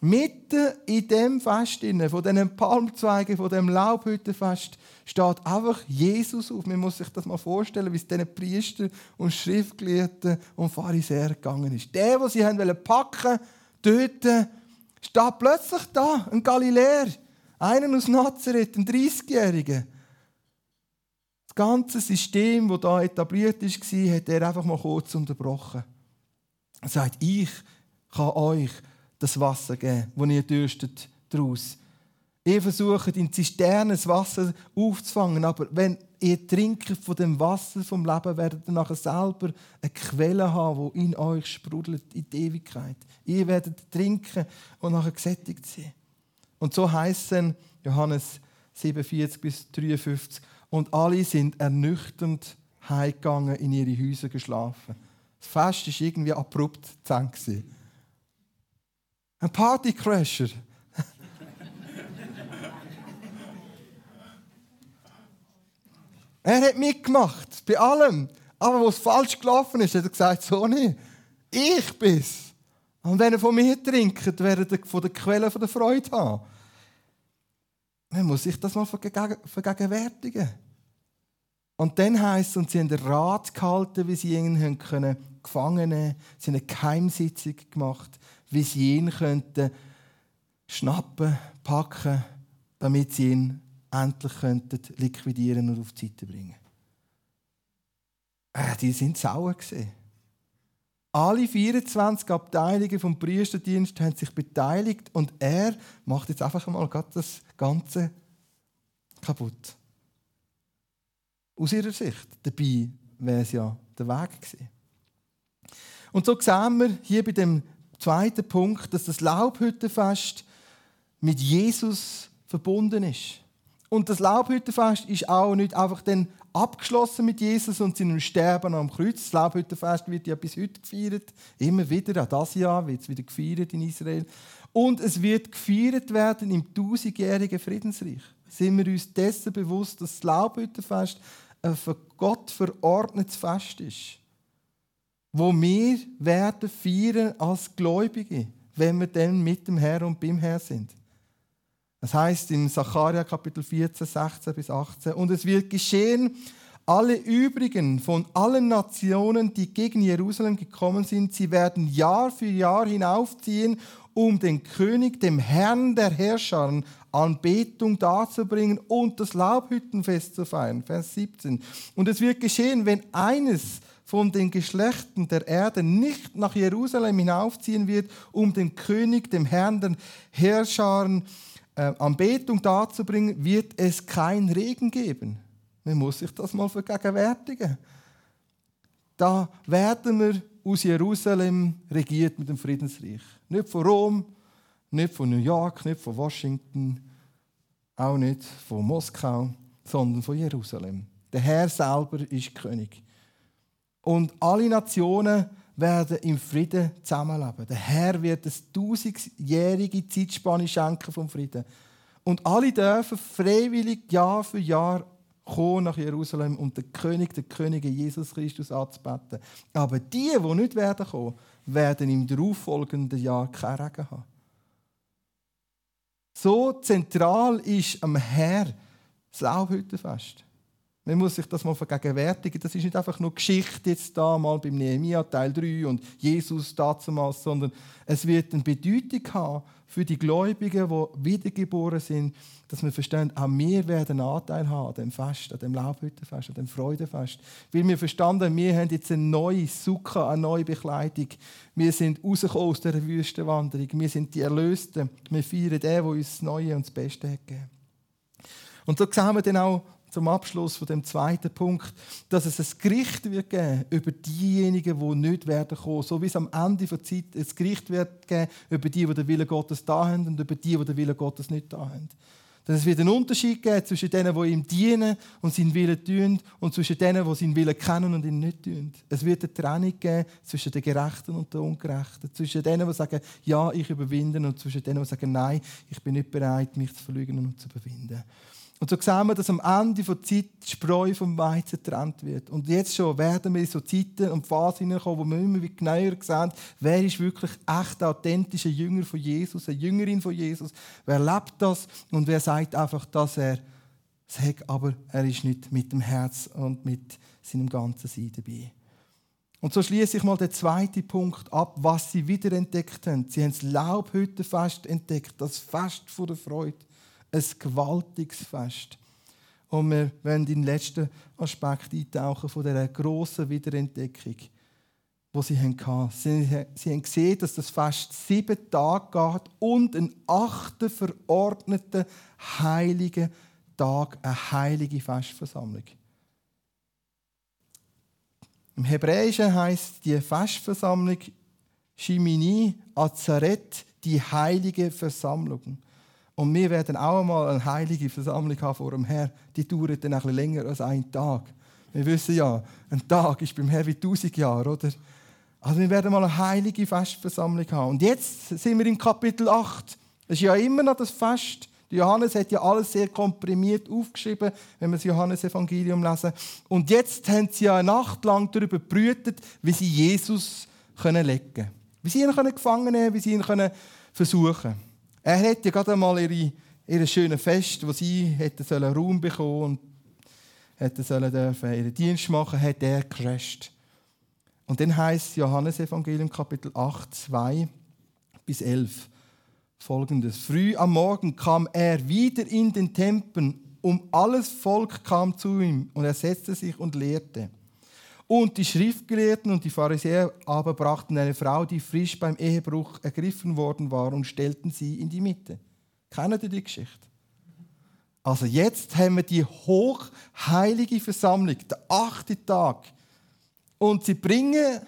Mitten in dem Fest, von diesen Palmzweigen, von dem Laubhüttenfest, steht einfach Jesus auf. Man muss sich das mal vorstellen, wie es diesen Priester und Schriftgelehrten und Pharisäern gegangen ist. Der, den sie haben packen töten, steht plötzlich da, ein Galiläer, einer aus Nazareth, ein 30-Jähriger das ganze System, das da etabliert war, hat er einfach mal kurz unterbrochen. Er sagt, ich kann euch das Wasser geben, das ihr dürstet daraus. Ihr versucht in Zisternen das Wasser aufzufangen, aber wenn ihr trinkt von dem Wasser vom Leben, werdet ihr nachher selber eine Quelle haben, die in euch sprudelt in die Ewigkeit. Ihr werdet trinken und nachher gesättigt sein. Und so heißt es Johannes 47 bis 53 und alle sind ernüchternd heimgegangen, in ihre Häuser geschlafen. Das Fest war irgendwie abrupt zu Ende. Ein Partycrasher. er hat mitgemacht, bei allem. Aber wo es falsch gelaufen ist, hat er gesagt, so nicht. Ich bin's. Und wenn er von mir trinkt, werdet ihr von der Quelle der Freude haben. Man muss sich das mal vergegenwärtigen. Und dann heisst es, und sie haben den Rat gehalten, wie sie ihn können gefangen nehmen Sie haben eine Geheimsitzung gemacht, wie sie ihn könnten schnappen, packen, damit sie ihn endlich könnten liquidieren und auf die Seite bringen. Äh, die sind sauer gesehen. Alle 24 Abteilungen vom Priesterdienst haben sich beteiligt und er macht jetzt einfach mal das Ganze kaputt. Aus ihrer Sicht. Dabei wäre es ja der Weg gewesen. Und so sehen wir hier bei dem zweiten Punkt, dass das Laubhüttenfest mit Jesus verbunden ist. Und das Laubhüttenfest ist auch nicht einfach dann abgeschlossen mit Jesus und seinem Sterben am Kreuz. Das Laubhüttenfest wird ja bis heute gefeiert. Immer wieder, auch das Jahr wird es wieder gefeiert in Israel. Und es wird gefeiert werden im tausendjährigen Friedensreich. Sind wir uns dessen bewusst, dass das Laubhüttenfest ein von Gott verordnetes Fest ist, wo wir werden feiern als Gläubige, wenn wir dann mit dem Herrn und beim Herrn sind. Das heißt in Sacharja Kapitel 14, 16 bis 18. Und es wird geschehen, alle übrigen von allen Nationen, die gegen Jerusalem gekommen sind, sie werden Jahr für Jahr hinaufziehen, um den König, dem Herrn der Herrscher, Anbetung darzubringen und das Laubhüttenfest zu feiern. Vers 17. Und es wird geschehen, wenn eines von den Geschlechtern der Erde nicht nach Jerusalem hinaufziehen wird, um dem König, dem Herrn, den Herrscharen äh, Anbetung darzubringen, wird es kein Regen geben. Man muss sich das mal vergegenwärtigen. Da werden wir aus Jerusalem regiert mit dem Friedensreich. Nicht von Rom, nicht von New York, nicht von Washington, auch nicht von Moskau, sondern von Jerusalem. Der Herr selber ist König. Und alle Nationen werden im Frieden zusammenleben. Der Herr wird eine tausendjährige Zeitspanne schenken vom Frieden. Und alle dürfen freiwillig Jahr für Jahr kommen nach Jerusalem und den König, den König Jesus Christus anzubeten. Aber die, die nicht werden kommen, werden im darauffolgenden Jahr keinen Regen haben. So zentral ist am Herr das Laubhüttenfest. Man muss sich das mal vergegenwärtigen. Das ist nicht einfach nur Geschichte jetzt da mal beim Nehemiah Teil 3 und Jesus damals, sondern es wird eine Bedeutung haben für die Gläubigen, die wiedergeboren sind, dass wir verstehen, auch wir werden Anteil haben an dem Fest, an dem Laubhüttenfest, an dem Freudenfest. Weil wir verstanden, wir haben jetzt eine neue Sukkah, eine neue Bekleidung. Wir sind rausgekommen aus dieser Wüstenwanderung. Wir sind die Erlösten. Wir feiern den, der uns das Neue und das Beste hat gegeben. Und so sehen wir dann auch zum Abschluss von dem zweiten Punkt, dass es ein Gericht wird geben über diejenigen, die nicht werden kommen. So wie es am Ende der Zeit ein Gericht wird geben über die, die den Willen Gottes da haben und über die, die den Willen Gottes nicht da haben. Denn es wird einen Unterschied geben zwischen denen, die ihm dienen und seinen Willen tun, und zwischen denen, die seinen Willen kennen und ihn nicht tun. Es wird eine Trennung geben zwischen den Gerechten und den Ungerechten. Zwischen denen, die sagen, ja, ich überwinde, und zwischen denen, die sagen, nein, ich bin nicht bereit, mich zu verlügen und zu überwinden. Und so sehen wir, dass am Ende der Zeit die Spreu vom Weizen getrennt wird. Und jetzt schon werden wir in so Zeiten und Phasen hineinkommen, wo wir immer wieder genauer sehen, wer ist wirklich echt authentischer Jünger von Jesus, eine Jüngerin von Jesus. Wer lebt das und wer sagt einfach, dass er sagt, aber er ist nicht mit dem Herz und mit seinem ganzen Sein dabei. Und so schließe ich mal den zweiten Punkt ab, was sie wiederentdeckt haben. Sie haben das Laubhüttenfest entdeckt, das Fest der Freude ein gewaltiges Fest. Und wir wollen in den letzten Aspekt eintauchen von dieser grossen Wiederentdeckung, die sie hatten. Sie, haben gesehen, dass das Fest sieben Tage geht und einen achten verordneten heiligen Tag, eine heilige Festversammlung. Im Hebräischen heißt die Festversammlung Shimini Azaret, die heilige Versammlung. Und wir werden auch einmal eine heilige Versammlung haben vor dem Herrn. Die dauert dann ein bisschen länger als ein Tag. Wir wissen ja, ein Tag ist beim Herrn wie tausend Jahre, oder? Also wir werden mal eine heilige Festversammlung haben. Und jetzt sind wir im Kapitel 8. Es ist ja immer noch das Fest. Johannes hat ja alles sehr komprimiert aufgeschrieben, wenn wir das Johannesevangelium lesen. Und jetzt haben sie ja eine Nacht lang darüber brütet, wie sie Jesus legen können. Wie sie ihn gefangen nehmen können, wie sie ihn versuchen können. Er hätte ja gerade einmal ihre, ihre schöne Fest, wo sie hätte sollen Raum bekommen und hätte sollen dürfen ihren Dienst machen, hat er gecrasht. Und dann heißt Johannes Evangelium Kapitel 8, 2 bis 11 folgendes: Früh am Morgen kam er wieder in den Tempel, um alles Volk kam zu ihm und er setzte sich und lehrte. Und die Schriftgelehrten und die Pharisäer aber brachten eine Frau, die frisch beim Ehebruch ergriffen worden war, und stellten sie in die Mitte. Kennen Sie die Geschichte? Also jetzt haben wir die hochheilige Versammlung, der achte Tag. Und sie bringen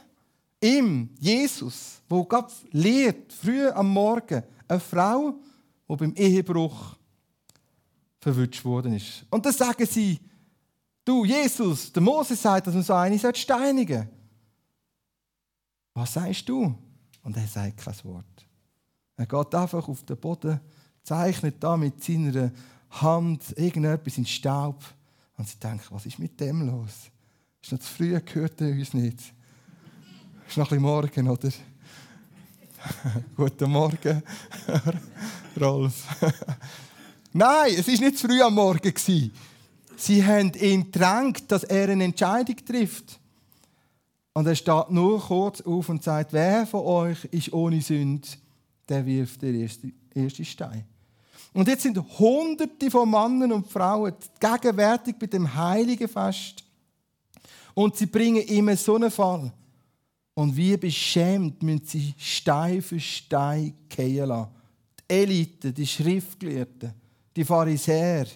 ihm, Jesus, wo Gott lehrt, früh am Morgen, eine Frau, die beim Ehebruch verwünscht worden ist. Und dann sagen sie, Du, Jesus, der Mose sagt, dass man so eine steinigen Was sagst du? Und er sagt kein Wort. Er geht einfach auf den Boden, zeichnet da mit seiner Hand irgendetwas in Staub. Und sie denken, was ist mit dem los? Ist noch zu früh, gehört er uns nicht. Ist noch ein bisschen morgen, oder? Guten Morgen, Rolf. Nein, es war nicht zu früh am Morgen. Sie haben ihn gedrängt, dass er eine Entscheidung trifft. Und er steht nur kurz auf und sagt, wer von euch ist ohne Sünde, der wirft den ersten erste Stein. Und jetzt sind hunderte von Männern und Frauen gegenwärtig bei dem heiligen Fest. Und sie bringen ihm so einen Fall. Und wie beschämt müssen sie Stein für Stein fallen lassen. Die Elite, die Schriftgelehrten, die Pharisäer,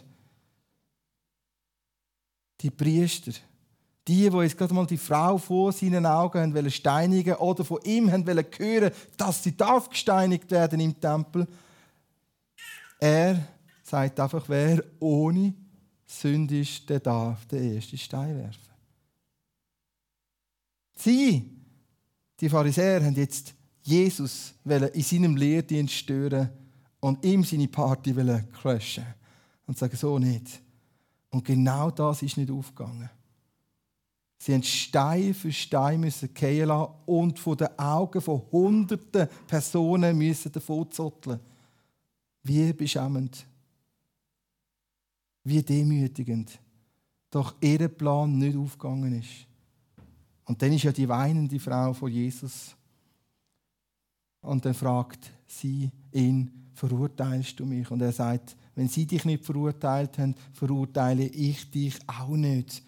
die Priester, die, die jetzt gerade mal die Frau vor seinen Augen wollen steinigen oder von ihm wollen hören, dass sie darf gesteinigt werden im Tempel. Er sagt einfach, wer ohne Sünde ist, der darf den ersten Stein werfen. Sie, die Pharisäer, haben jetzt Jesus in seinem Lehrdienst stören und ihm seine Party crashen und sagen so nicht. Und genau das ist nicht aufgegangen. Sie haben Stein für Stein müssen fallen lassen und von den Augen von hunderten Personen müssen davon zotteln. Wie beschämend. Wie demütigend. Doch ihr Plan nicht aufgegangen ist. Und dann ist ja die weinende Frau von Jesus. Und dann fragt sie ihn, verurteilst du mich? Und er sagt, wenn sie dich nicht verurteilt haben, verurteile ich dich auch nicht.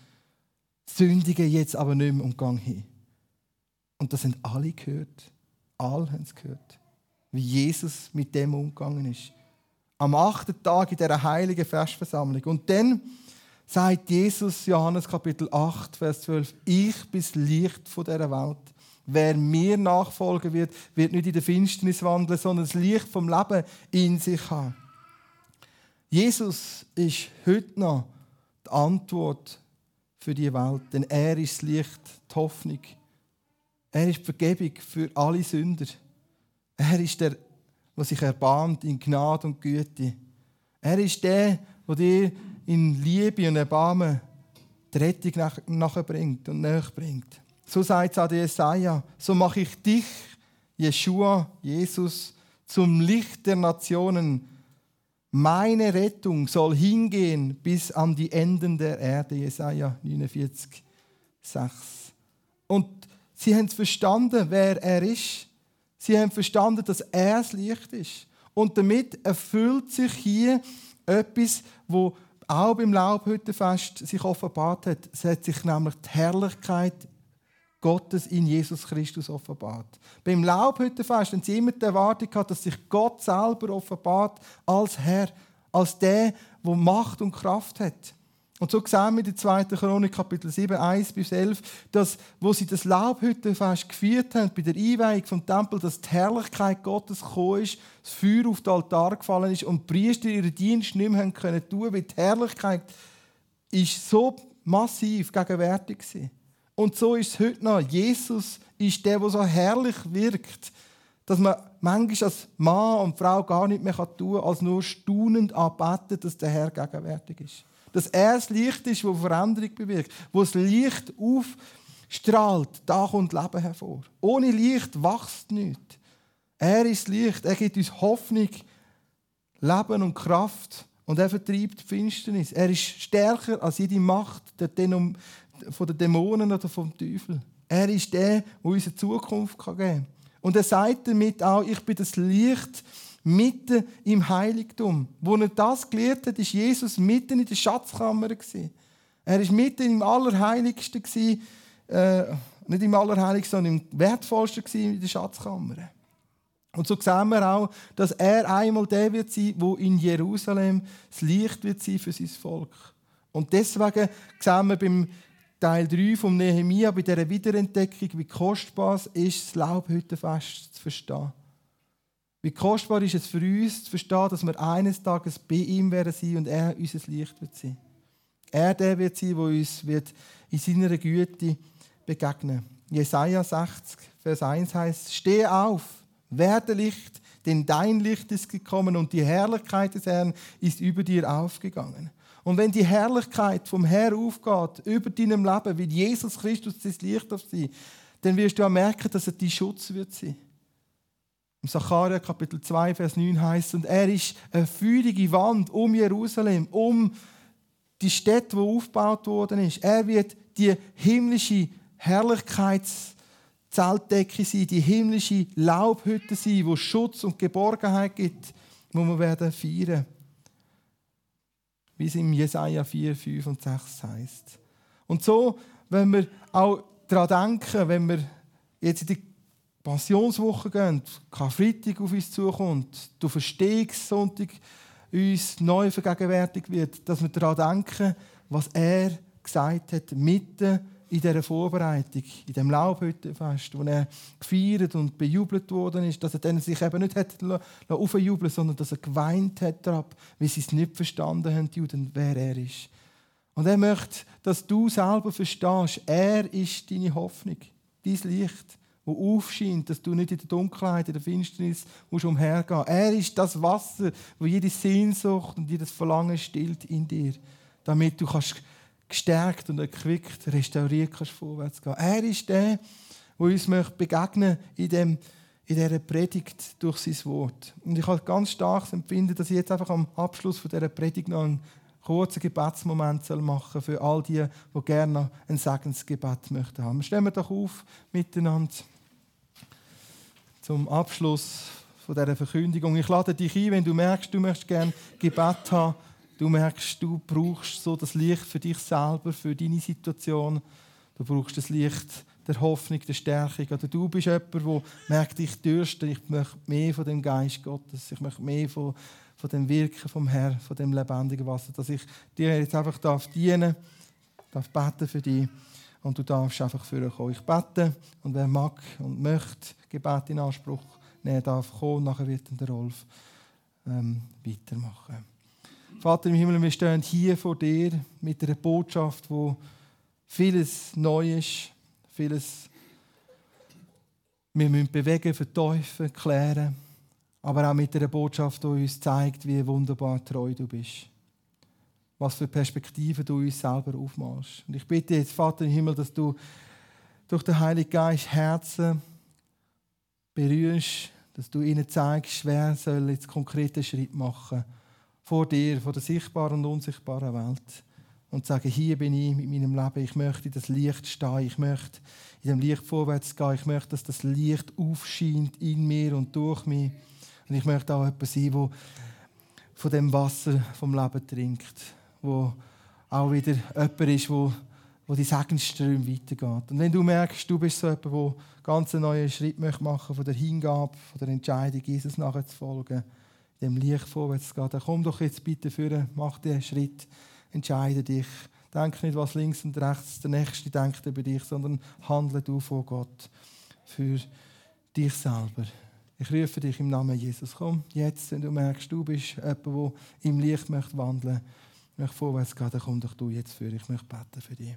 Sündige jetzt aber nicht mehr und gang hin. Und das haben alle gehört. Alle haben es gehört. Wie Jesus mit dem umgegangen ist. Am achten Tag in dieser heiligen Festversammlung. Und dann sagt Jesus, Johannes Kapitel 8, Vers 12, ich bin das Licht dieser Welt. Wer mir nachfolgen wird, wird nicht in der Finsternis wandeln, sondern das Licht vom Leben in sich haben. Jesus ist heute noch die Antwort für die Welt, denn er ist das Licht, die Hoffnung. Er ist die Vergebung für alle Sünder. Er ist der, der sich erbarmt in Gnade und Güte. Er ist der, der dir in Liebe und Erbarmen die Rettung nachbringt und nachbringt. So sagt es an Jesaja, so mache ich dich, Jeshua, Jesus, zum Licht der Nationen, meine Rettung soll hingehen bis an die Enden der Erde. Jesaja 49, 6. Und sie haben verstanden, wer er ist. Sie haben verstanden, dass er das Licht ist. Und damit erfüllt sich hier etwas, wo auch beim Laubhüttenfest sich offenbart hat. Es hat sich nämlich die Herrlichkeit Gottes in Jesus Christus offenbart. Beim Laubhüttenfest haben sie immer die Erwartung gehabt, dass sich Gott selber offenbart als Herr, als der, der Macht und Kraft hat. Und so sehen wir in der 2. Chronik, Kapitel 7, 1 bis 11, dass, wo sie das Laubhüttenfest geführt haben, bei der Einweihung vom Tempel, dass die Herrlichkeit Gottes gekommen ist, das Feuer auf den Altar gefallen ist und die Priester ihren Dienst nicht mehr haben können tun, weil die Herrlichkeit ist so massiv gegenwärtig war. Und so ist es heute noch. Jesus ist der, der so herrlich wirkt, dass man manchmal als Mann und Frau gar nicht mehr tun kann, als nur staunend anbeten, dass der Herr gegenwärtig ist. Dass er das Licht ist, das Veränderung bewirkt, wo das Licht aufstrahlt, da kommt Leben hervor. Ohne Licht wächst nichts. Er ist das Licht, er gibt uns Hoffnung, Leben und Kraft und er vertreibt die Finsternis. Er ist stärker als jede Macht der von den Dämonen oder vom Teufel. Er ist der, der uns eine Zukunft geben kann. Und er sagt damit auch, ich bin das Licht mitten im Heiligtum. Wo er das gelehrt hat, ist Jesus mitten in der Schatzkammer. Er ist mitten im Allerheiligsten, äh, nicht im Allerheiligsten, sondern im Wertvollsten in der Schatzkammer. Und so sehen wir auch, dass er einmal der wird sein, wo in Jerusalem das Licht wird sein für sein Volk. Und deswegen sehen wir beim Teil 3 vom Nehemia bei dieser Wiederentdeckung, wie kostbar es ist, das Laubhüttenfest zu verstehen. Wie kostbar ist es für uns zu verstehen, dass wir eines Tages bei ihm werden sein und er unser Licht wird sein. Er der wird sein, der uns wird in seiner Güte begegnen. Jesaja 60, Vers 1 heißt: Stehe auf, werde Licht, denn dein Licht ist gekommen und die Herrlichkeit des Herrn ist über dir aufgegangen. Und wenn die Herrlichkeit vom Herr aufgeht über deinem Leben, wie Jesus Christus das Licht auf sie, dann wirst du auch merken, dass er dein Schutz wird sein. Im Sacharja Kapitel 2, Vers 9 heißt und er ist eine feurige Wand um Jerusalem, um die Städte, wo aufgebaut worden ist. Er wird die himmlische Herrlichkeitszeltdecke sein, die himmlische Laubhütte sein, wo Schutz und Geborgenheit gibt, wo wir werden feiern wie es im Jesaja 4, 5 und 6 heißt. Und so wenn wir auch daran denken, wenn wir jetzt in die Passionswoche gehen, Karfreitag auf uns zukommt, du Verstehungssonntag uns neu vergegenwärtigt wird, dass wir daran denken, was er gesagt hat, mitten in dieser Vorbereitung, in dem Laubhüttenfest, wo er gefeiert und bejubelt worden ist, dass er dann sich eben nicht hat sondern dass er geweint hat darauf, weil sie es nicht verstanden haben, die Juden, wer er ist. Und er möchte, dass du selber verstehst, er ist deine Hoffnung, dein Licht, wo aufscheint, dass du nicht in der Dunkelheit, in der Finsternis musst umhergehen. Er ist das Wasser, wo jede Sehnsucht und jedes Verlangen stillt in dir, damit du kannst gestärkt und erquickt, restauriert kannst vorwärts gehen. Er ist der, der uns möchte begegnen in, dem, in dieser Predigt durch sein Wort. Und ich habe ganz stark empfinden, dass ich jetzt einfach am Abschluss von dieser Predigt noch einen kurzen Gebetsmoment machen soll für all die, die gerne ein Segensgebet möchten haben. Stellen wir doch auf miteinander zum Abschluss von dieser Verkündigung. Ich lade dich ein, wenn du merkst, du möchtest gerne Gebet haben, Du merkst, du brauchst so das Licht für dich selber, für deine Situation. Du brauchst das Licht der Hoffnung, der Stärkung. Oder du bist jemand, der merkt, ich dürste, ich möchte mehr von dem Geist Gottes, ich möchte mehr von, von dem Wirken vom Herrn, von dem lebendigen Wasser, dass ich dir jetzt einfach darf dienen darf beten für dich und du darfst einfach für kommen. Ich bete und wer mag und möchte Gebet in Anspruch nehmen darf, kommen, nachher wird der Rolf ähm, weitermachen. Vater im Himmel, wir stehen hier vor dir mit einer Botschaft, wo vieles neu ist, vieles wir müssen bewegen, verteufeln, klären, aber auch mit einer Botschaft, die uns zeigt, wie wunderbar treu du bist. Was für Perspektiven du uns selber aufmachst. Und ich bitte jetzt, Vater im Himmel, dass du durch den Heiligen Geist Herzen berührst, dass du ihnen zeigst, wer soll jetzt konkrete Schritt machen soll vor dir, vor der sichtbaren und unsichtbaren Welt und sagen, hier bin ich mit meinem Leben, ich möchte in das Licht stehen, ich möchte in dem Licht vorwärts gehen, ich möchte, dass das Licht aufscheint in mir und durch mich. Und ich möchte auch jemand sein, der von dem Wasser vom Leben trinkt, wo auch wieder jemand ist, wo, wo die Segensströme weitergeht. Und wenn du merkst, du bist so jemand, der ganz einen neuen Schritt machen möchte, von der Hingabe, von der Entscheidung, Jesus nachzufolgen, dem Licht vorwärts zu gehen. Komm doch jetzt bitte führen, mach den Schritt, entscheide dich. Denk nicht, was links und rechts der Nächste denkt über dich, sondern handle du vor Gott für dich selber. Ich rufe dich im Namen Jesus. Komm, jetzt, wenn du merkst, du bist jemand, der im Licht möchte wandeln möchte, möchte vorwärts gehen, dann komm doch du jetzt für. Ich möchte beten für dich.